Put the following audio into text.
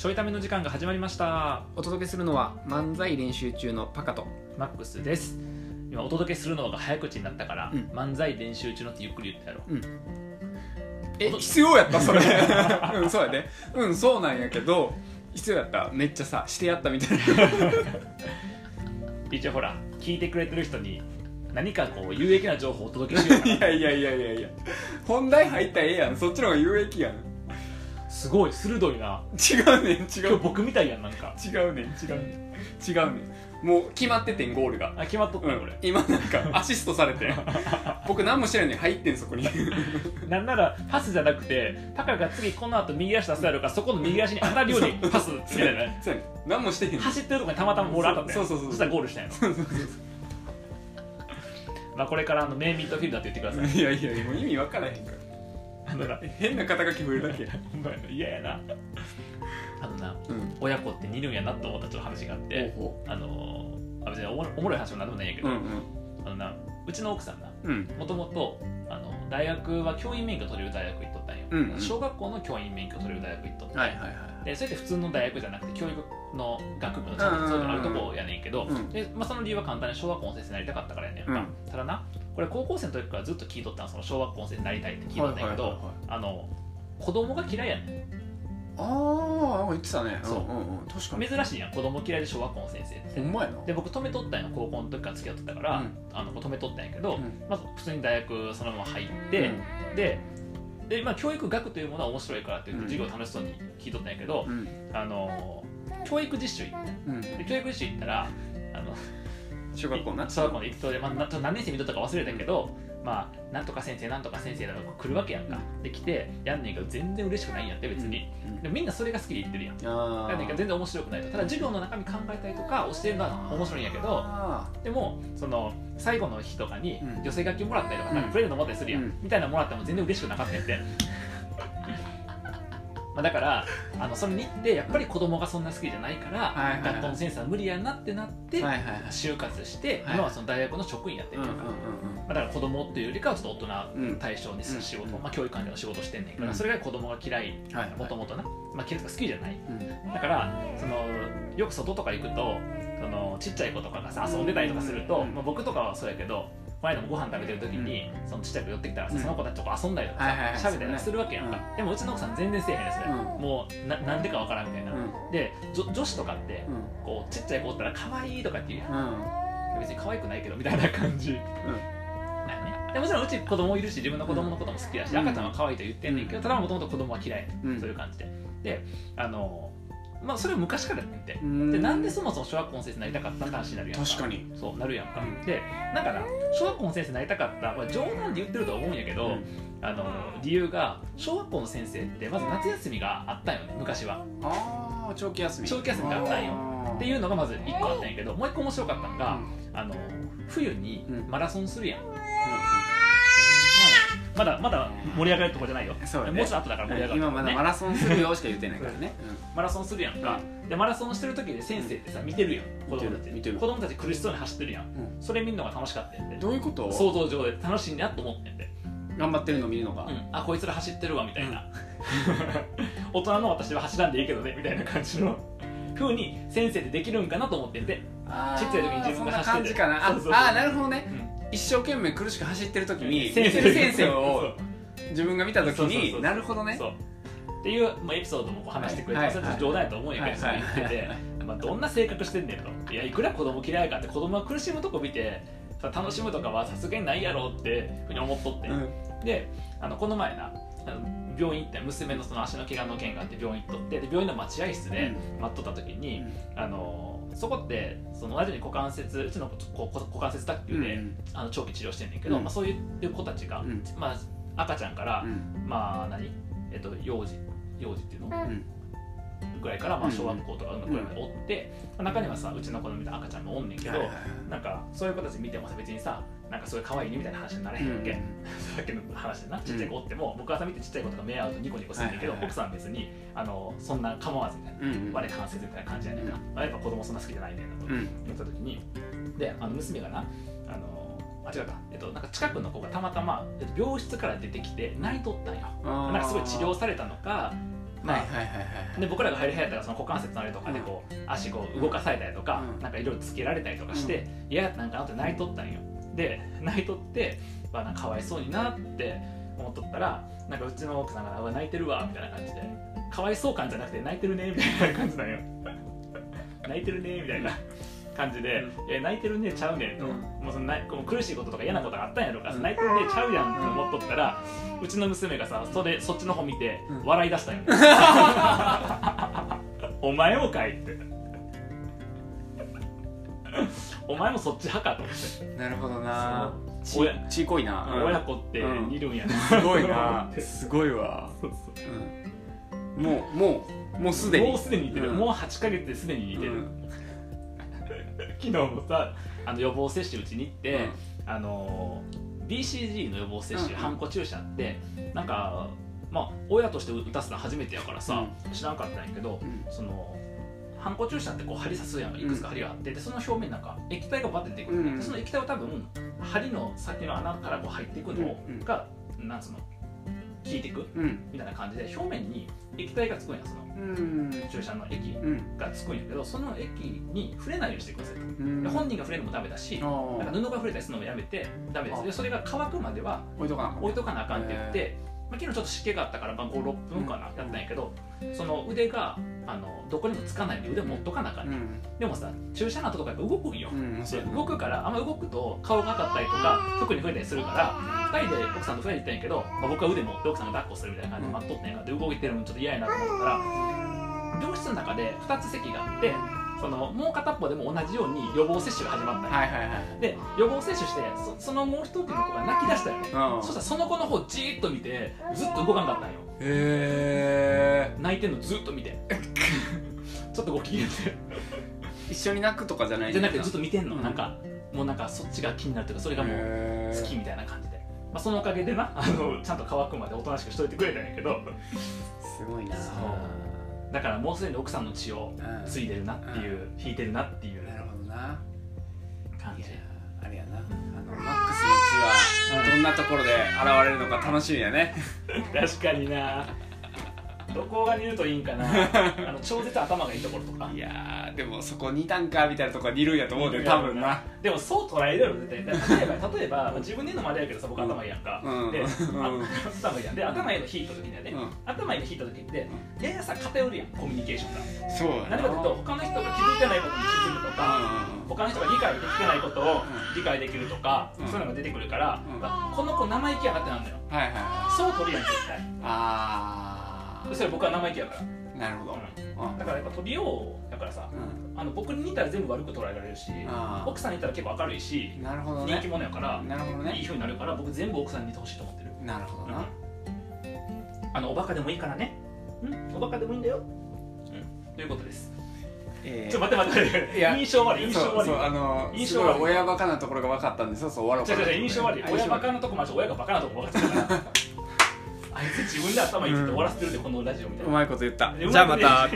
ちょいための時間が始まりました。お届けするのは漫才練習中のパカと。マックスです。今お届けするのが早口になったから、うん。漫才練習中のってゆっくり言ってやろ。うえ必要やった？それ。うんそうやで。うんそうなんやけど必要やった？めっちゃさしてやったみたいな。一応ほら聞いてくれてる人に何かこう有益な情報をお届けしようかいやいやいやいやいや。本題入ったらええやん。そっちの方が有益やん。なすごい鋭いな。違うねん違う今日僕みたいやんなんか。違うねん違うねん。違うねん。もう決まっててんゴールが。あ決まっとったうん。今なんか アシストされて。僕何も知らんねん入ってんそこに。なんならパスじゃなくてパカが次この後右足出すやろうからそこの右足に当たるようにパスみたいなね そうやねん。何もしてへん走ってるとこにたまたまボール当たったよそうそうそうそう。したらゴールしたんやろ。まあこれからあのメインミッドフィルダーって言ってください。いやいやもう意味分からへんからあのな 変な肩書き増えるだけ。ほんまやな嫌やな。あのなうん。親子って似るんやなと思ったちょっと話があってほあのーあ別におもろおもろい話もなんでもないんやけど、ううん。あのなうちの奥さんなもともとあの大学は教員免許取れる大学行っとったんよ、うんうん。小学校の教員免許取れる大学行っとって、はいはいはいでそれって普通の大学じゃなくて教育の学部のちゃんとそういうのあるとこやねんけど、うん。でまあ、その理由は簡単に小学校の先生になりたかったからやねん。か、うん。ただなこれ高校生の時からずっと聞いとったのその小学校の先生になりたいって聞いとったんやけど、子供が嫌いやねん。ああ言ってたね。そう。んうんうん確かに。珍しいやん子供嫌いで小学校の先生って。ほんまやな。で僕止めとったんよ高校の時から付き合ってたから、うん。あの止めとったんやけど、うんまず普通に大学そのまま入って、でで、まあ、教育学というものは面白いからって言って授業楽しそうに聞いとったんやけど、うん。あの教育実習行ってうん。で教育実習行ったらあの小学校な。小学校の行くとで、まあ、何年生見とったか忘れたけど、まあなんとか先生なんとか先生だとか来るわけやんか、で来てやんねんけど全然嬉しくないんやって別に、うん。でもみんなそれが好きで言ってるやん。あやんねんけど全然面白くないと。ただ授業の中身考えたりとか教えるのは面白いんやけどあでもその最後の日とかにうん。女性楽器もらったりとか、プレゼントもらったりするやん、うん。みたいなのもらっても全然嬉しくなかったんやってまあだからあのそれに行ってやっぱり子供がそんな好きじゃないから、はいはいはい。学校の先生は無理やなってなって、ーはいはいはい。就活して、はい。今はその大学の職員やってるうんうんから、まあ、だから子供っていうよりかはちょっと大人対象にする仕事、うん。まあ、教育関係の仕事してんねんから、うん。それが子供が嫌い。もともとな、まあ、嫌いとか好きじゃない。うん。だからそのよく外とか行くとそのちっちゃい子とかがさ遊んでたりとかすると、うん。まあ、僕とかはそうやけどこの間もご飯食べてる時に、そのちっちゃい子寄ってきたらさ、うん。その子たちとこ遊んだりとかさ喋、ったりするわけやんか、うでもうちの奥さん全然せえへんねんそれ、うん。もうななんでかわからんみたいな、うん。で女女子とかってうん。こうちっちゃい子おったら可愛いとかって言うやん。うん。別に可愛くないけどみたいな感じ。でもちろんうち子供いるし自分の子供のことも好きだし、うん。赤ちゃんは可愛いと言ってんねんけどただもともと子供は嫌い、うん。そういう感じで。であのまあそれは昔からやってでなんでそもそも小学校の先生になりたかったって話になるやんか確かに。そうなるやんか、うんでだから小学校の先生になりたかったこれ冗談で言ってるとは思うんやけど、うん。あの理由が小学校の先生ってまず夏休みがあったんよね昔は。ああ長期休み。長期休みがあったんよ。っていうのがまず1個あったんやけどもう1個面白かったのが、あの冬にうんマラソンするやん、うまだまだ盛り上がるとこじゃないよ。ね。もうちょっと後だから盛り上がる今まだねマラソンするよしか言ってないからね。マラソンするやんか、でマラソンしてる時で先生ってさ見てるやん。子供たち。見てる子供たち苦しそうに走ってるやん。うん。それ見るのが楽しかったんやどういうこと？想像上で楽しいなと思ってんで、頑張ってるの見るのがうん、あこいつら走ってるわみたいな、大人の私は走らんでいいけどねみたいな感じの。風に先生でできるんかなと思ってんで、あーちっちゃい時に自分が走ってて。そんな感じかな。ああーなるほどね。うん一生懸命苦しく走ってる時に先生先生を自分が見た時になるほどね。っていう、まあ、エピソードも話してくれて、はいそれちょっと冗談やと思うんやけど、はい言ってて、まあ、どんな性格してんねんと。いやいくら子供嫌いかって子供が苦しむとこ見てさ楽しむとかはさすがにないやろってふうに思っとって、うん。であのこの前な病院行って娘のその足の怪我の件があって病院行っとってで病院の待合室で待っとった時に、あのそこってその同じように股関節うちの股関節脱臼で、うんあの長期治療してんねんけど、うん。まあ、そういう子たちが、うん。まあ、赤ちゃんから、うん。まあ何？えっと幼児幼児っていうの？うんぐらいからまあうん小学校とかぐらいまでおって、まあ中にはさうちの子のみたいな赤ちゃんもおんねんけど、はいはいはい。なんかそういう子たち見てもさ別にさなんかすごい可愛いねみたいな話になれへんわけ、さっきの話でなちっちゃい子おっても、僕はさ見てちっちゃい子とか目合うとニコニコするんだけど、はいはい。はい奥さんは別にあのそんな構わずみたいな、うんうん。我関節みたいな感じやねんか、まあ、やっぱ子供そんな好きじゃないねんなとうん。言った時にであの娘がなあのあ違うか、えっと、なんか近くの子がたまたまえっと病室から出てきて泣いとったんよ。なんかすごい治療されたのかまあはいはいはいはいで僕らが入る部屋やったらその股関節のあれとかでこう、足こう動かされたりとか、うんなんかいろいろつけられたりとかして、嫌やったんかなって泣いとったんよ。で泣いとって、まあ、なんかかわいそうになって思っとったらなんかうちの奥さんが泣いてるわみたいな感じで。かわいそう感じゃなくて泣いてるねみたいな感じなんよ。泣いてるねみたいな感じで「いや泣いてるねちゃうねん」と、うん。もうそのなこう苦しいこととか嫌なことがあったんやろうから、うん。泣いてるねちゃうやんって思っとったらうちの娘がさそれそっちの方見てうん。笑い出したんよ、お前もかいって。お前もそっち派かと思って。なるほどな。ちちいこいな。親子って似るんやね、すごいな。すごいわ。そうそう。うん。もうもうもうすでに。もうすでに似てる、うん。もう8ヶ月ですでに似てる、うん 昨日もさあの予防接種うちに行って、うん。あの BCG の予防接種、うんハンコ注射ってなんかまあ親として打たすの初めてやからさ、知らんかったんやけどうん。そのハンコ注射ってこう針刺すやんいくつか針があって、でその表面なんか液体がバッて出てくる、うん。でその液体を多分針の先の穴からこう入っていくのうん。が、なんつうの効いていく？うん。みたいな感じで表面に液体がつくんやそのうん。注射の液うん。がつくんやけどその液に触れないようにしてくださいと、本人が触れるのもダメだし、なんか布が触れたりするのもやめてダメです。でそれが乾くまでは置いとかなあかん置いとかなあかんって言って、まあ、昨日ちょっと湿気があったから、まあ、56分かな、やったんやけどその腕があのどこにもつかないように腕持っとかなあかんね、うん。でもさ注射の後とかやっぱ動くんよ、うんで動くからあんま動くと顔が当たったりとか服に触れたりするから2人で奥さんと2人で行ったんやけど、まあ、僕は腕持って奥さんが抱っこするみたいな感じで待っとったんやからで動いてるのちょっと嫌やなと思ったら病室の中で2つ席があってそのもう片っぽでも同じように予防接種が始まったはいはいはいで予防接種してそそのもう一人の子が泣き出したよねうん。そしたらその子の方じーっと見てずっと動かんかったんよ。へえ泣いてんのずっと見て。ちょっとご機嫌で。一緒に泣くとかじゃないじゃなくてずっと見てんの、うん。なんかもうなんかそっちが気になるというかそれがもう好きみたいな感じで、まあ、そのおかげでなあのちゃんと乾くまでおとなしくしといてくれたんやけど。すごいな。そうだからもうすでに奥さんの血をうん。継いでるなっていう、引いてるなっていうなるほどな。感じ。あれやな。あのマックスの血はどんなところで現れるのか楽しみやね。確かになどこが似るといいんかな。あの超絶頭がいいところとか。いやーでもそこ似たんかみたいなところにいるんやと思うで多分な。でもそう捉えるやろ絶対例えば 例えばまあ自分で言うのもあれやけどさ僕頭いいやんか、うん。で、うん。あ頭いいやん。で頭いいの引いた時にはね、うん。頭いいの引いた時ってややさ偏るやんコミュニケーションが。そうやな。何かというと他の人が気づいてないことに気づくとか、う他の人が理解できてないことを理解できるとか、うん。そういうのが出てくるから、この子生意気やなってなんだよんはいはいはい。そう取るやん絶対。あそれ僕は生意気やから、あなるほど。うん。だからやっぱ取りようだからさうん。あの僕に似たら全部悪く捉えられるしあ奥さんに似たら結構明るいしあなるほど人気ね者やから、なるほどね。いい風になるから僕全部奥さんに似てほしいと思ってる、なるほどな。あのおバカでもいいからね。うん？おバカでもいいんだよ。うん。ということです、えー。ちょっと待って待って印象悪い印象悪い。そうそうあの印象悪い。親バカなところが分かったんでそうそう終わろうかな違う違う違う印象悪い。あ親バカなとこもあるし親がバカなとこも分かってたからあいつ自分で頭いいって終わらせてるでこのラジオみたいうなまいこと言った。じゃあまた